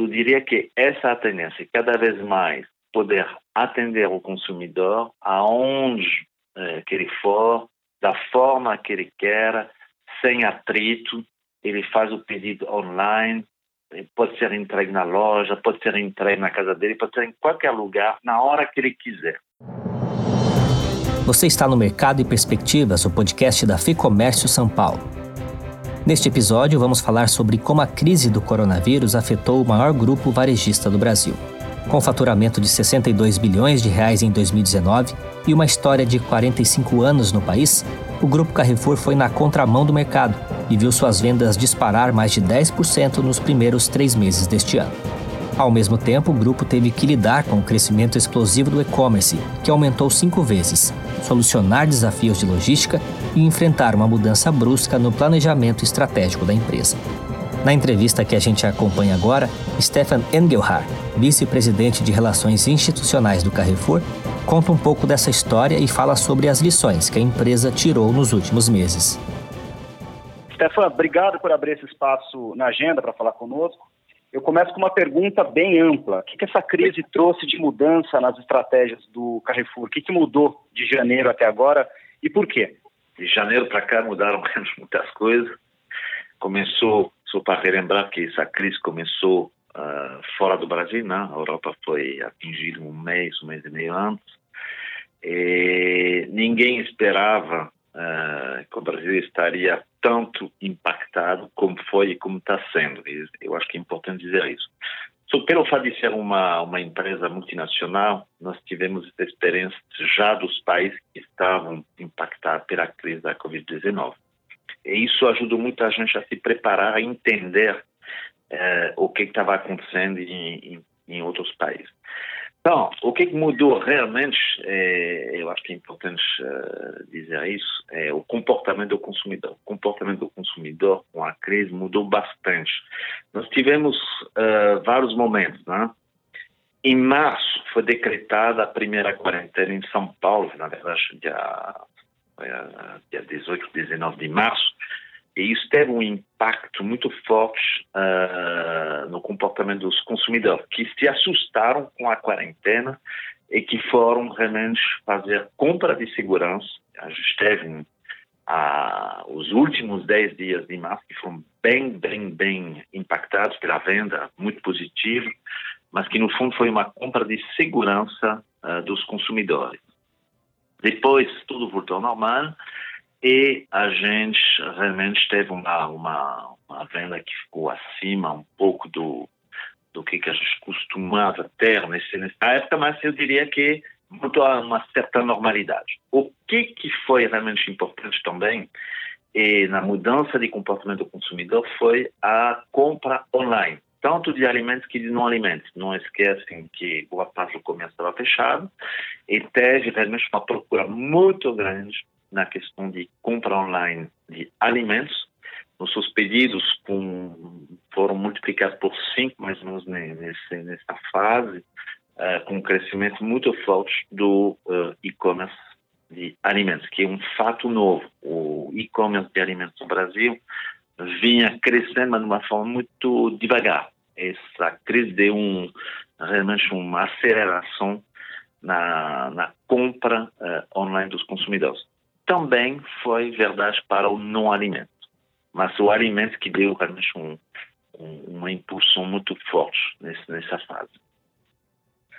eu diria que essa tendência, cada vez mais, poder atender o consumidor aonde eh, que ele for, da forma que ele quer, sem atrito. Ele faz o pedido online, pode ser entregue na loja, pode ser entregue na casa dele, pode ser em qualquer lugar, na hora que ele quiser. Você está no Mercado e Perspectivas, o podcast da FEComércio São Paulo. Neste episódio, vamos falar sobre como a crise do coronavírus afetou o maior grupo varejista do Brasil. Com faturamento de 62 bilhões de reais em 2019 e uma história de 45 anos no país, o Grupo Carrefour foi na contramão do mercado e viu suas vendas disparar mais de 10% nos primeiros três meses deste ano. Ao mesmo tempo, o grupo teve que lidar com o crescimento explosivo do e-commerce, que aumentou cinco vezes, solucionar desafios de logística e enfrentar uma mudança brusca no planejamento estratégico da empresa. Na entrevista que a gente acompanha agora, Stefan Engelhardt, vice-presidente de Relações Institucionais do Carrefour, conta um pouco dessa história e fala sobre as lições que a empresa tirou nos últimos meses. Stefan, obrigado por abrir esse espaço na agenda para falar conosco. Eu começo com uma pergunta bem ampla. O que, que essa crise trouxe de mudança nas estratégias do Carrefour? O que, que mudou de janeiro até agora e por quê? De janeiro para cá mudaram muitas coisas. Começou só para relembrar que essa crise começou uh, fora do Brasil, né? A Europa foi atingida um mês, um mês e meio antes. E ninguém esperava uh, que o Brasil estaria tanto impactado como foi e como está sendo. Eu acho que é importante dizer isso. Só pelo fato de ser uma, uma empresa multinacional, nós tivemos experiência já dos países que estavam impactados pela crise da Covid-19. E isso ajudou muito a gente a se preparar, a entender eh, o que estava acontecendo em, em, em, outros países. Então, o que mudou realmente, eh, eu acho que é importante uh, dizer isso, é o comportamento do consumidor. O comportamento do consumidor com a crise mudou bastante. Nós tivemos uh, vários momentos, né? Em março foi decretada a primeira quarentena em São Paulo, na verdade, dia dia 18, 19 de março, e isso teve um impacto muito forte uh, no comportamento dos consumidores, que se assustaram com a quarentena e que foram realmente fazer compra de segurança. A gente teve uh, os últimos 10 dias de março que foram bem, bem, bem impactados pela venda, muito positivo, mas que no fundo foi uma compra de segurança uh, dos consumidores. Depois tudo voltou ao normal e a gente realmente teve uma, uma, uma venda que ficou acima um pouco do, do que, que a gente costumava ter nesse, nessa época, mas eu diria que voltou a uma certa normalidade. O que, que foi realmente importante também e na mudança de comportamento do consumidor foi a compra online tanto de alimentos que de não alimentos. Não esquecem que boa parte do comércio estava fechado e teve realmente uma procura muito grande na questão de compra online de alimentos. Nossos pedidos com, foram multiplicados por cinco, mais ou menos, nesse, nessa fase, uh, com um crescimento muito forte do uh, e-commerce de alimentos, que é um fato novo. O e-commerce de alimentos no Brasil vinha crescendo, mas de uma forma muito devagar. Essa crise deu um, realmente uma aceleração na, na compra uh, online dos consumidores. Também foi verdade para o não alimento, mas o alimento que deu realmente um, um, uma impulsão muito forte nesse, nessa fase.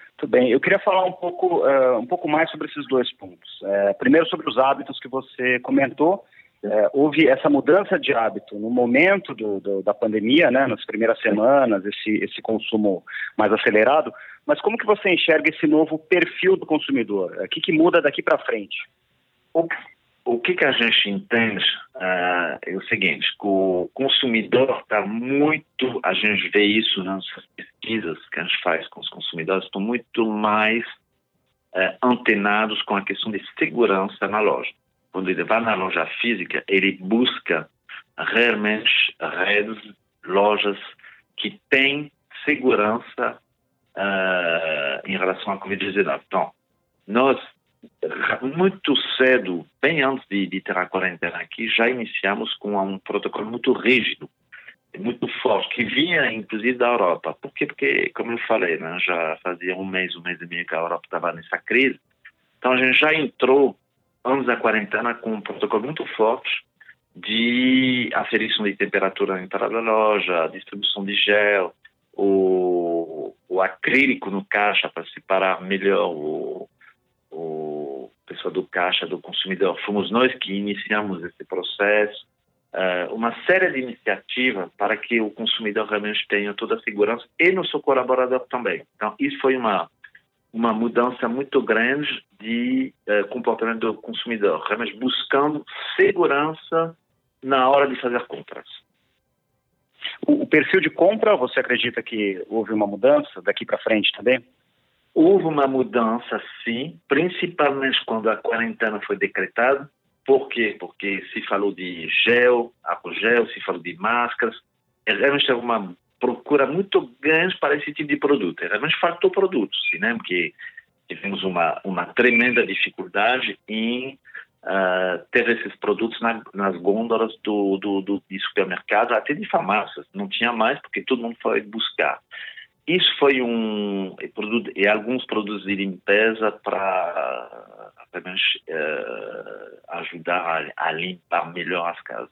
Muito bem. Eu queria falar um pouco, uh, um pouco mais sobre esses dois pontos. Uh, primeiro, sobre os hábitos que você comentou é, houve essa mudança de hábito no momento do, do, da pandemia, né, nas primeiras semanas, esse, esse consumo mais acelerado, mas como que você enxerga esse novo perfil do consumidor? O que, que muda daqui para frente? O, o que, que a gente entende uh, é o seguinte, que o consumidor está muito, a gente vê isso nas pesquisas que a gente faz com os consumidores, estão muito mais uh, antenados com a questão de segurança na loja quando ele vai na loja física, ele busca realmente redes, lojas que têm segurança uh, em relação à Covid-19. Então, nós, muito cedo, bem antes de, de, ter a quarentena aqui, já iniciamos com um protocolo muito rígido, muito forte que vinha inclusive da Europa. Por quê? Porque, como eu falei, né, já fazia um mês, um mês e meio que a Europa estava nessa crise. Então a gente já entrou, antes da quarentena, com um protocolo muito forte de aferição de temperatura na entrada da loja, distribuição de gel, o, o acrílico no caixa para separar melhor o, do caixa do consumidor. Fomos nós que iniciamos esse processo. Uh, uma série de iniciativas para que o consumidor realmente tenha toda a segurança e nosso colaborador também. Então, isso foi uma uma mudança muito grande de uh, comportamento do consumidor, realmente buscando segurança na hora de fazer compras. O perfil de compra, você acredita que houve uma mudança daqui para frente também? Houve uma mudança, sim, principalmente quando a quarentena foi decretada. Por quê? Porque se falou de gel, álcool gel, se falou de máscaras. Realmente houve uma procura muito grande para esse tipo de produto. Realmente faltou produtos, né? Porque tivemos uma, uma tremenda dificuldade em uh, ter esses produtos na, nas gôndolas do, do, do, de supermercado, até de farmácias. Não tinha mais, porque todo mundo foi buscar. Isso foi um e, produto, e alguns produtos de limpeza para uh, ajudar a, a, limpar melhor as casas.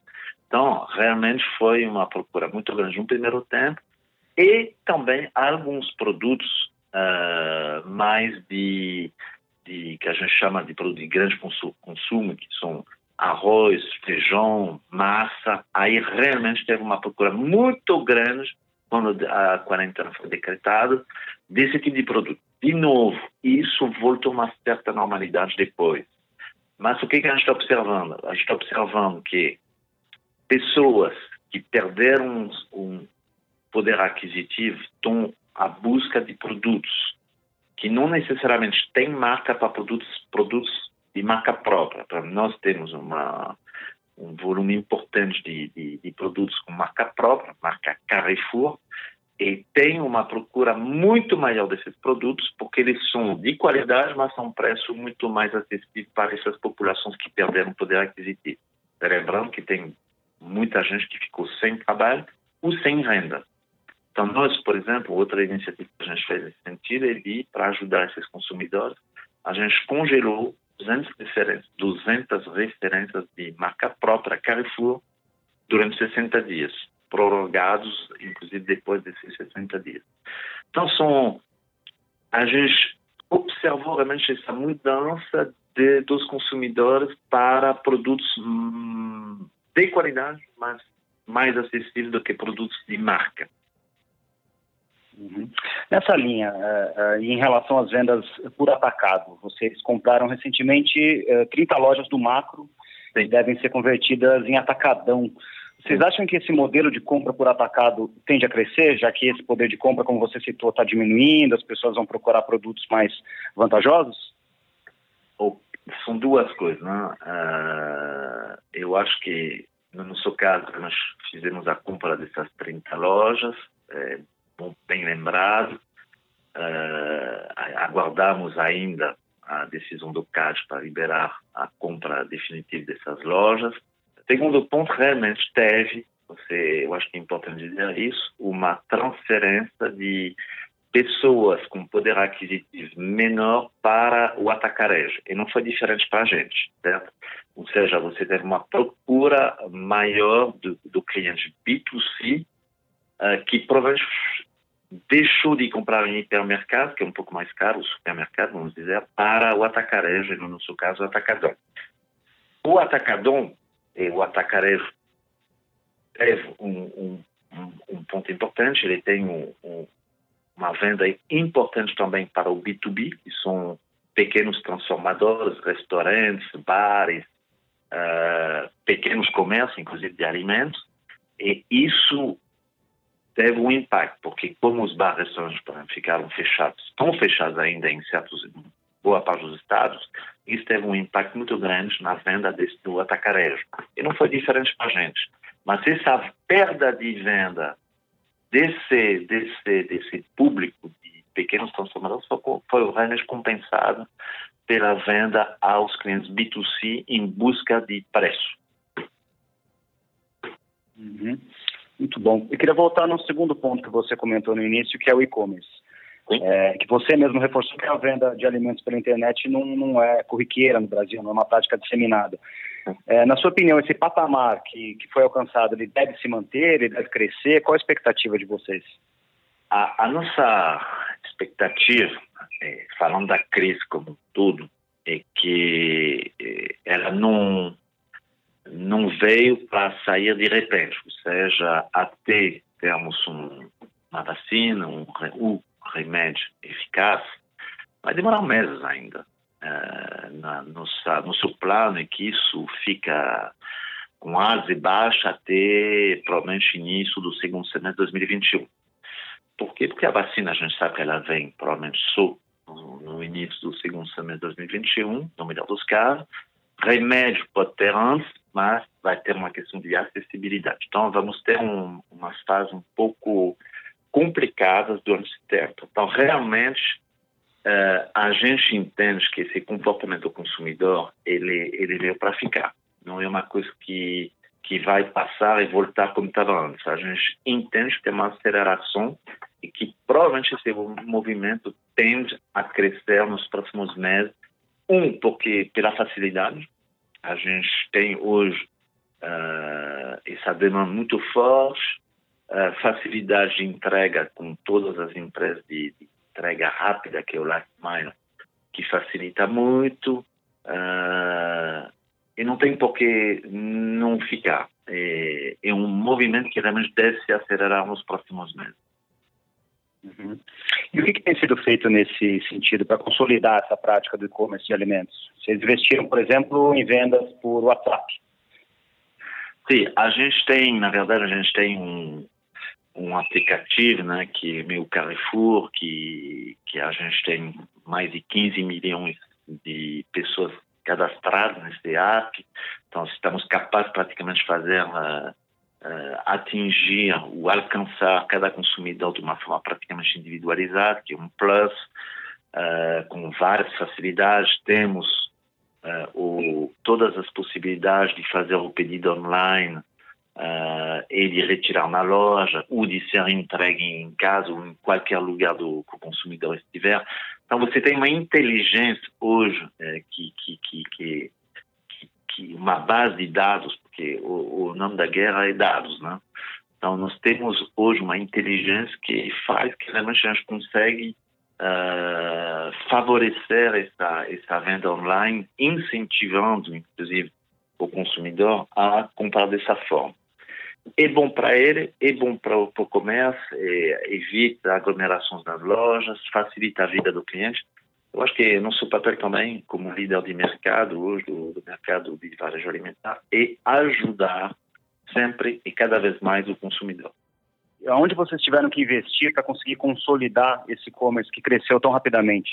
Então, realmente foi uma procura muito grande no primeiro tempo e também alguns produtos uh, mais de de, que a gente chama de produto de grande consumo, que são arroz, feijão, massa, aí realmente teve uma procura muito grande quando a quarentena foi decretada desse tipo de produto. De novo, isso voltou a uma certa normalidade depois. Mas o que, que a gente está observando? A gente está observando que pessoas que perderam um poder aquisitivo estão à busca de produtos que não necessariamente tem marca para produtos, produtos de marca própria. Nós temos uma, um volume importante de, de, de, produtos com marca própria, marca Carrefour, e tem uma procura muito maior desses produtos, porque eles são de qualidade, mas são um preço muito mais acessível para essas populações que perderam poder aquisitivo. Lembrando que tem muita gente que ficou sem trabalho ou sem renda. Então, nós, por exemplo, outra iniciativa que a gente fez nesse sentido é de, para ajudar esses consumidores, a gente congelou 200 referências, 200 referências de marca própria Carrefour durante 60 dias, prorrogados, inclusive depois desses 60 dias. Então, são, a gente observou realmente essa mudança de, dos consumidores para produtos hum, de qualidade, mas mais acessíveis do que produtos de marca. Uhum. Nessa linha, uh, uh, em relação às vendas por atacado, vocês compraram recentemente uh, 30 lojas do macro que devem ser convertidas em atacadão. Vocês acham que esse modelo de compra por atacado tende a crescer, já que esse poder de compra, como você citou, está diminuindo, as pessoas vão procurar produtos mais vantajosos? São duas coisas, né? Uh, eu acho que, no nosso caso, nós fizemos a compra dessas 30 lojas, é, bem lembrado. Uh, aguardamos ainda a decisão do CAD para liberar a compra definitiva dessas lojas. Segundo ponto, realmente teve, você, eu acho que é importante dizer isso, uma transferência de pessoas com poder aquisitivo menor para o atacarejo. E não foi diferente para a gente, certo? Ou seja, você teve uma procura maior do, do cliente B2C, uh, que provavelmente deixou de comprar em hipermercado, que é um pouco mais caro, o supermercado, vamos dizer, para o atacarejo, no nosso caso, o atacadão. O atacadão e o atacarejo teve um, um, um, ponto importante, ele tem um, uma venda importante também para o B2B, que são pequenos transformadores, restaurantes, bares, uh, pequenos comércios, inclusive de alimentos, e isso teve um impacto, porque como os bares e restaurantes ficaram fechados, estão fechados ainda em certos boa parte dos estados, isso teve um impacto muito grande na venda desse, do atacarejo. E não foi diferente para a gente. Mas essa perda de venda desse, desse, desse público de pequenos transformadores foi, realmente compensado pela venda aos clientes B2C em busca de preço. Uhum. Muito bom. Eu queria voltar no segundo ponto que você comentou no início, que é o e-commerce. É, que você mesmo reforçou que a venda de alimentos pela internet não, não é corriqueira no Brasil, não é uma prática disseminada. É, na sua opinião, esse patamar que, que foi alcançado, ele deve se manter, ele deve crescer? Qual a expectativa de vocês? A, a nossa expectativa, é, falando da crise como um todo, é que é, ela não não veio para sair de repente, ou seja, até termos um, uma vacina, um, um remédio eficaz, vai demorar meses ainda. Uh, na, nossa, no seu plano é que isso fica com asa baixa até provavelmente início do segundo semestre de 2021. Por quê? Porque a vacina, a gente sabe que ela vem provavelmente só no, no início do segundo semestre de 2021, no melhor dos casos. Remédio pode ter antes, mas vai ter uma questão de acessibilidade. Então, vamos ter um, fases um pouco complicadas durante esse tempo. Então, realmente, uh, a gente entende que esse comportamento do consumidor, ele, ele veio para ficar. Não é uma coisa que, que vai passar e voltar como estava antes. A gente entende que tem uma aceleração e que provavelmente esse movimento tende a crescer nos próximos meses. Um, porque pela facilidade, a gente tem hoje uh, essa demanda muito forte, uh, facilidade de entrega com todas as empresas de, de entrega rápida, que é o Last que facilita muito. Uh, e não tem por que não ficar. É, é, um movimento que realmente deve se acelerar nos próximos meses. Uhum. E o que, que, tem sido feito nesse sentido para consolidar essa prática do e-commerce de alimentos? Vocês investiram, por exemplo, em vendas por WhatsApp? Sim, a gente tem, na verdade, a gente tem um, um aplicativo, né, que é meu Carrefour, que, que a gente tem mais de 15 milhões de pessoas cadastradas nesse app. Então, estamos capazes praticamente de fazer uh, uh, atingir ou alcançar cada consumidor de uma forma praticamente individualizada, que é um plus, uh, com várias facilidades. Temos uh, o, todas as possibilidades de fazer o pedido online e de retirar na loja ou de ser entregue em casa ou em qualquer lugar do que o consumidor estiver. Então, você tem uma inteligência hoje que, que, que, que uma base de dados, nome da guerra é dados, né? Então, nós temos hoje uma inteligência que faz que realmente a gente consegue uh, favorecer essa, essa venda online, incentivando, inclusive, o consumidor a comprar dessa forma. É bom para ele, é bom para o comércio, é, evita aglomerações nas lojas, facilita a vida do cliente, eu acho que é nosso papel também, como líder de mercado, hoje, do, do mercado de varejo alimentar, é ajudar sempre e cada vez mais o consumidor. Onde vocês tiveram que investir para conseguir consolidar esse e-commerce que cresceu tão rapidamente?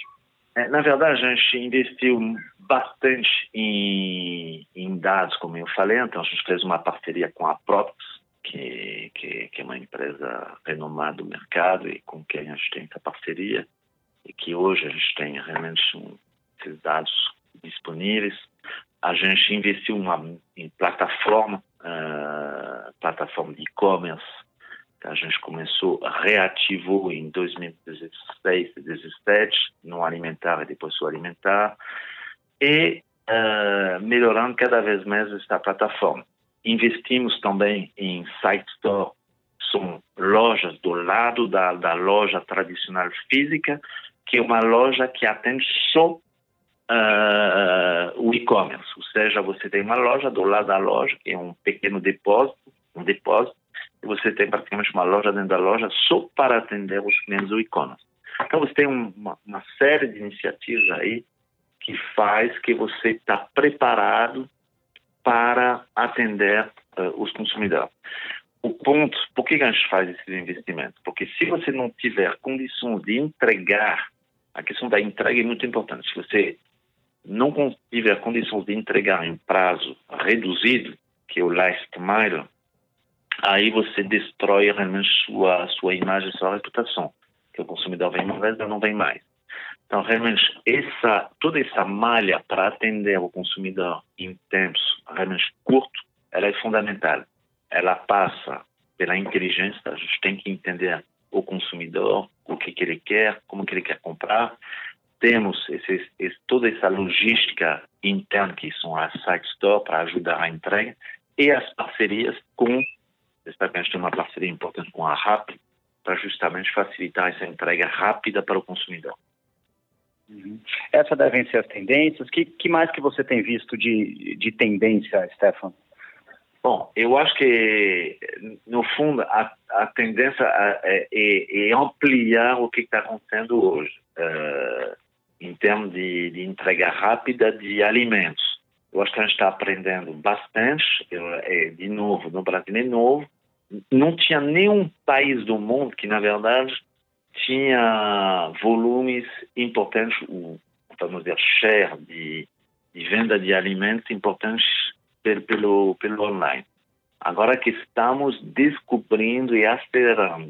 É, na verdade, a gente investiu bastante em, em, dados, como eu falei. Então, a gente fez uma parceria com a Prox, que, que, que é uma empresa renomada do mercado e com quem a gente tem essa parceria e que hoje a gente tem realmente um, esses dados disponíveis. A gente investiu uma, em plataforma, uh, plataforma de e-commerce, que a gente começou, reativou em 2016 e 2017, no alimentar e depois o alimentar, e uh, melhorando cada vez mais essa plataforma. Investimos também em Site Store, são lojas do lado da, da loja tradicional física, que é uma loja que atende só uh, e-commerce, ou seja, você tem uma loja do lado da loja, que é um pequeno depósito, um depósito, e você tem praticamente uma loja dentro da loja só para atender os clientes do e-commerce. Então você tem uma, uma série de iniciativas aí que faz que você está preparado para atender uh, os consumidores. O ponto, por que a gente faz esses investimentos? Porque se você não tiver condições de entregar a questão da entrega é muito importante. Se você não tiver condições de entregar em prazo reduzido, que é o last mile, aí você destrói realmente sua sua imagem, sua reputação. Que o consumidor vem uma vez, não vem mais. Então, realmente, essa, toda essa malha para atender o consumidor em tempos realmente curto, ela é fundamental. Ela passa pela inteligência. A gente tem que entender o consumidor, o que, que ele quer, como que ele quer comprar. Temos esse, esse, toda essa logística interna que são as site store para ajudar a entrega e as parcerias com, tenha uma parceria importante com a RAP para justamente facilitar essa entrega rápida para o consumidor. Uhum. Essas devem ser as tendências. Que, que mais que você tem visto de, de tendência, Stefan? Bom, eu acho que, no fundo, a, a tendência é, é, é, ampliar o que está acontecendo hoje, uh, em termos de, de, entrega rápida de alimentos. Eu acho que a gente está aprendendo bastante. É, de novo, no Brasil é novo. Não tinha nenhum país do mundo que, na verdade, tinha volumes importantes, vamos dizer, share de, de venda de alimentos importantes pelo, pelo online. Agora que estamos descobrindo e acelerando,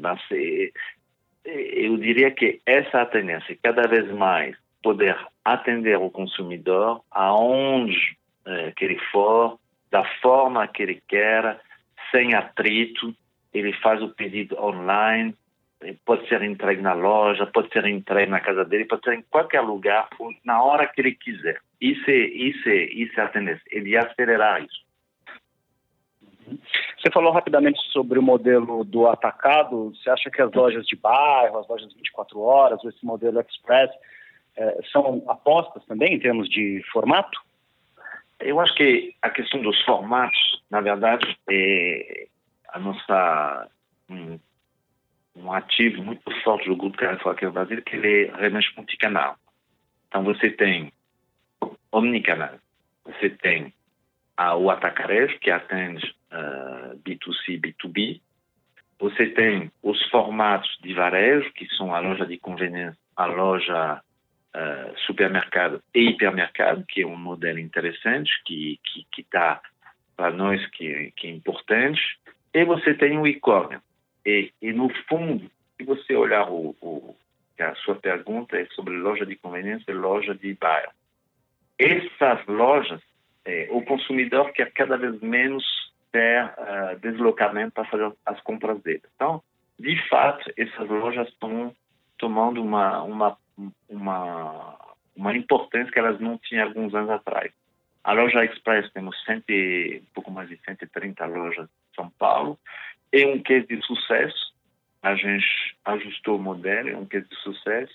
eu diria que essa tendência, cada vez mais, poder atender o consumidor aonde é, que ele for, da forma que ele quer, sem atrito, ele faz o pedido online, pode ser entregue na loja, pode ser entregue na casa dele, pode ser em qualquer lugar, na hora que ele quiser. Isso é, isso é, isso é a tendência, ele acelerar isso. Você falou rapidamente sobre o modelo do atacado. Você acha que as lojas de bairro, as lojas 24 horas, esse modelo express, eh, são apostas também em termos de formato? Eu acho que a questão dos formatos, na verdade, é a nossa um, um ativo muito forte do grupo Carrefour aqui no Brasil, que ele é realmente multicanal. Então você tem omnicanal, você tem a, o atacarejo, que atende uh, B2C, B2B. Você tem os formatos de varejo, que são a loja de conveniência, a loja uh, supermercado e hipermercado, que é um modelo interessante, que está que, que tá para nós que, que é importante. E você tem o e-commerce. E, e, no fundo, se você olhar o, o, a sua pergunta é sobre loja de conveniência e loja de bairro. Essas lojas é, o consumidor quer cada vez menos ter uh, deslocamento para fazer as compras dele. Então, de fato, essas lojas estão tomando uma, uma, uma, uma importância que elas não tinham alguns anos atrás. A loja Express temos cento, um pouco mais de 130 lojas em São Paulo. É um case de sucesso. A gente ajustou o modelo, é um case de sucesso.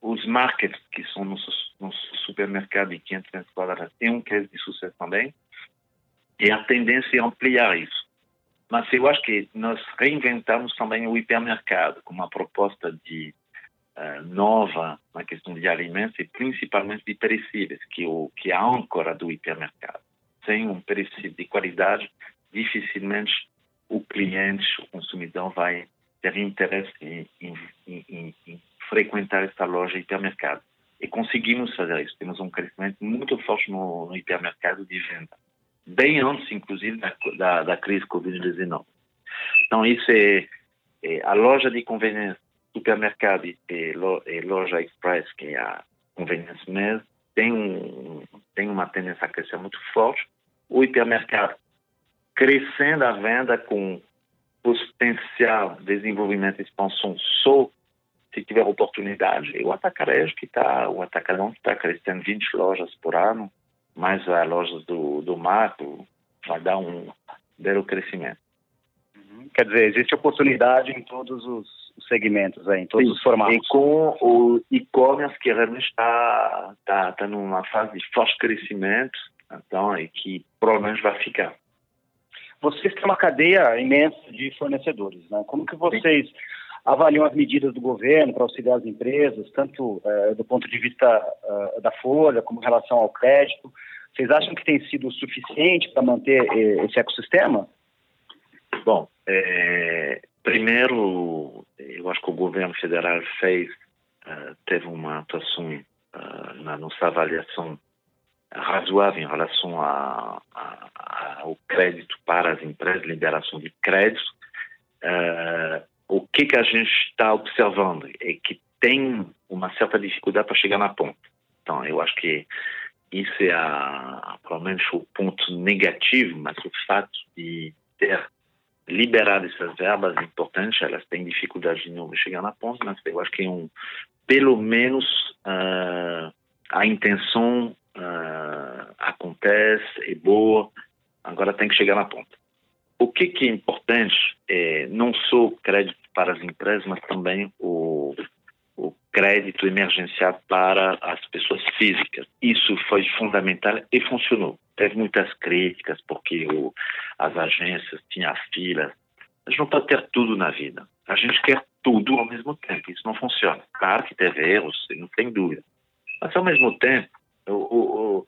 Os markets, que são nossos, supermercados de 500 quadrados, é um case de sucesso também. E a tendência é ampliar isso. Mas eu acho que nós reinventamos também o hipermercado com uma proposta de uh, nova na questão de alimentos e principalmente de perecíveis, que, o, que é a âncora do hipermercado. Sem um perecível de qualidade, dificilmente o cliente, o consumidor vai ter interesse em, em, em, em frequentar esta loja hipermercado. E conseguimos fazer isso. Temos um crescimento muito forte no, no hipermercado de venda, bem antes, inclusive, da, da, da crise Covid-19. Então, isso é, é, a loja de conveniência, supermercado e, e loja express, que é a conveniência mesmo, tem, um, tem uma tendência a crescer muito forte. O hipermercado crescendo a venda com potencial desenvolvimento e expansão só se tiver oportunidade, e o atacarejo que está, o atacadão que está crescendo 20 lojas por ano, mais as lojas do, do mato, vai dar um belo crescimento. Uhum. Quer dizer, existe oportunidade em todos os segmentos, em todos Sim. os formatos. E com o e-commerce que realmente está tá, tá numa fase de forte crescimento, então, e que provavelmente vai ficar. Vocês têm uma cadeia imensa de fornecedores, né? Como que vocês Sim avaliam as medidas do governo para auxiliar as empresas, tanto é, do ponto de vista uh, da folha como em relação ao crédito. Vocês acham que tem sido suficiente para manter eh, esse ecossistema? Bom, é, primeiro, eu acho que o governo federal fez, uh, teve uma atuação uh, na nossa avaliação razoável em relação a, a, a, ao crédito para as empresas, liberação de crédito. Uh, o que, que a gente está observando é que tem uma certa dificuldade para chegar na ponta. Então, eu acho que isso é a, provavelmente o ponto negativo, mas o fato de ter liberar essas verbas é importante, elas têm dificuldade de chegar na ponta, mas eu acho que é um, pelo menos uh, a intenção uh, acontece, é boa, agora tem que chegar na ponta. O que, que é importante é não só crédito para as empresas, mas também o crédito emergencial para as pessoas físicas. Isso foi fundamental e funcionou. Teve muitas críticas porque o, as agências tinham filas. A gente não pode ter tudo na vida. A gente quer tudo ao mesmo tempo. Isso não funciona. Claro que teve erros, não tem dúvida. Mas, ao mesmo tempo, eu, eu,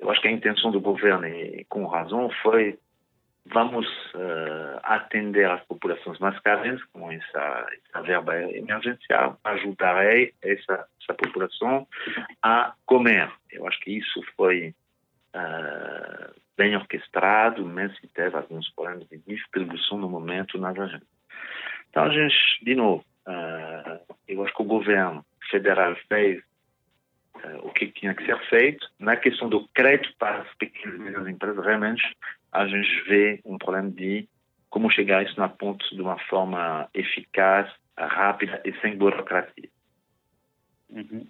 eu acho que a intenção do governo, e com razão, foi vamos uh, atender as populações mais carentes com essa, essa verba emergencial, ajudar essa, essa população a comer. Eu acho que isso foi uh, bem orquestrado, mesmo se teve alguns problemas de distribuição no momento nas agências. Então, a gente, de novo, uh, eu acho que o governo federal fez o que tinha que ser feito. Na questão do crédito para as pequenas e médias empresas, realmente a gente vê um problema de como chegar isso na ponta de uma forma eficaz, rápida e sem burocracia. Uhum.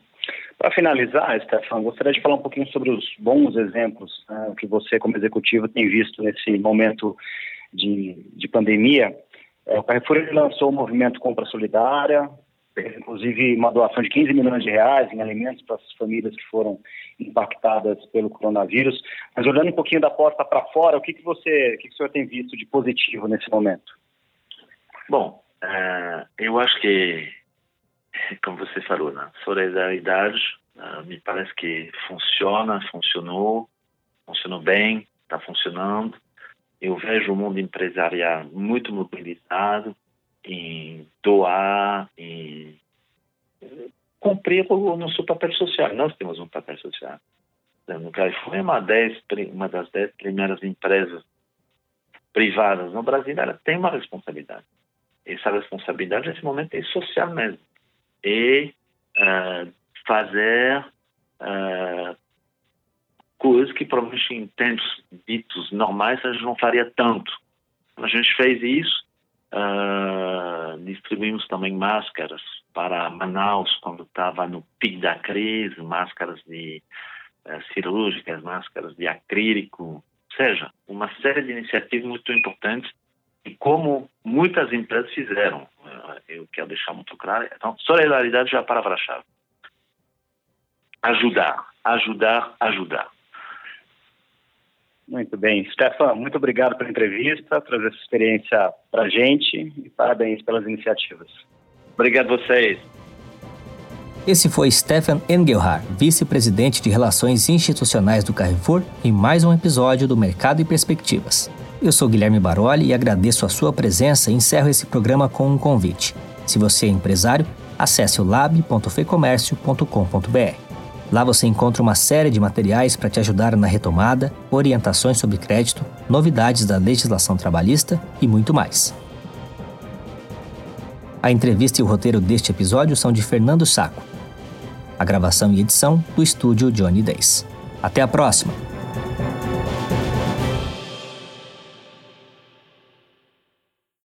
Para finalizar, Stefan, gostaria de falar um pouquinho sobre os bons exemplos né, que você, como executivo, tem visto nesse momento de, de pandemia. É, o Carrefour lançou o movimento Compra Solidária, inclusive uma doação de 15 milhões de reais em alimentos para as famílias que foram impactadas pelo coronavírus. Mas olhando um pouquinho da porta para fora, o que, que você, o que, que o senhor tem visto de positivo nesse momento? Bom, uh, eu acho que, como você falou, né, solidariedade uh, me parece que funciona, funcionou, funcionou bem, está funcionando. Eu vejo o mundo empresarial muito mobilizado, em doar, em cumprir o nosso papel social. Nós temos um papel social. No Carrefour é uma, dez, uma das dez primeiras empresas privadas no Brasil, ela tem uma responsabilidade. Essa responsabilidade, nesse momento, é social mesmo. E uh, fazer uh, coisas que, provavelmente, em tempos ditos normais, a gente não faria tanto. A gente fez isso Uh, distribuímos também máscaras para Manaus quando estava no pico da crise, máscaras de uh, cirúrgicas, máscaras de acrílico, ou seja, uma série de iniciativas muito importantes e como muitas empresas fizeram. Uh, eu quero deixar muito claro. Então, solidariedade já é a palavra-chave. Ajudar, ajudar, ajudar. Muito bem. Stefan, muito obrigado pela entrevista, trazer essa experiência para a gente e parabéns pelas iniciativas. Obrigado a vocês. Esse foi Stefan Engelhardt, vice-presidente de Relações Institucionais do Carrefour, em mais um episódio do Mercado e Perspectivas. Eu sou Guilherme Baroli e agradeço a sua presença e encerro esse programa com um convite. Se você é empresário, acesse o lab.fecomércio.com.br. Lá você encontra uma série de materiais para te ajudar na retomada, orientações sobre crédito, novidades da legislação trabalhista e muito mais. A entrevista e o roteiro deste episódio são de Fernando Saco. A gravação e edição do estúdio Johnny Days. Até a próxima!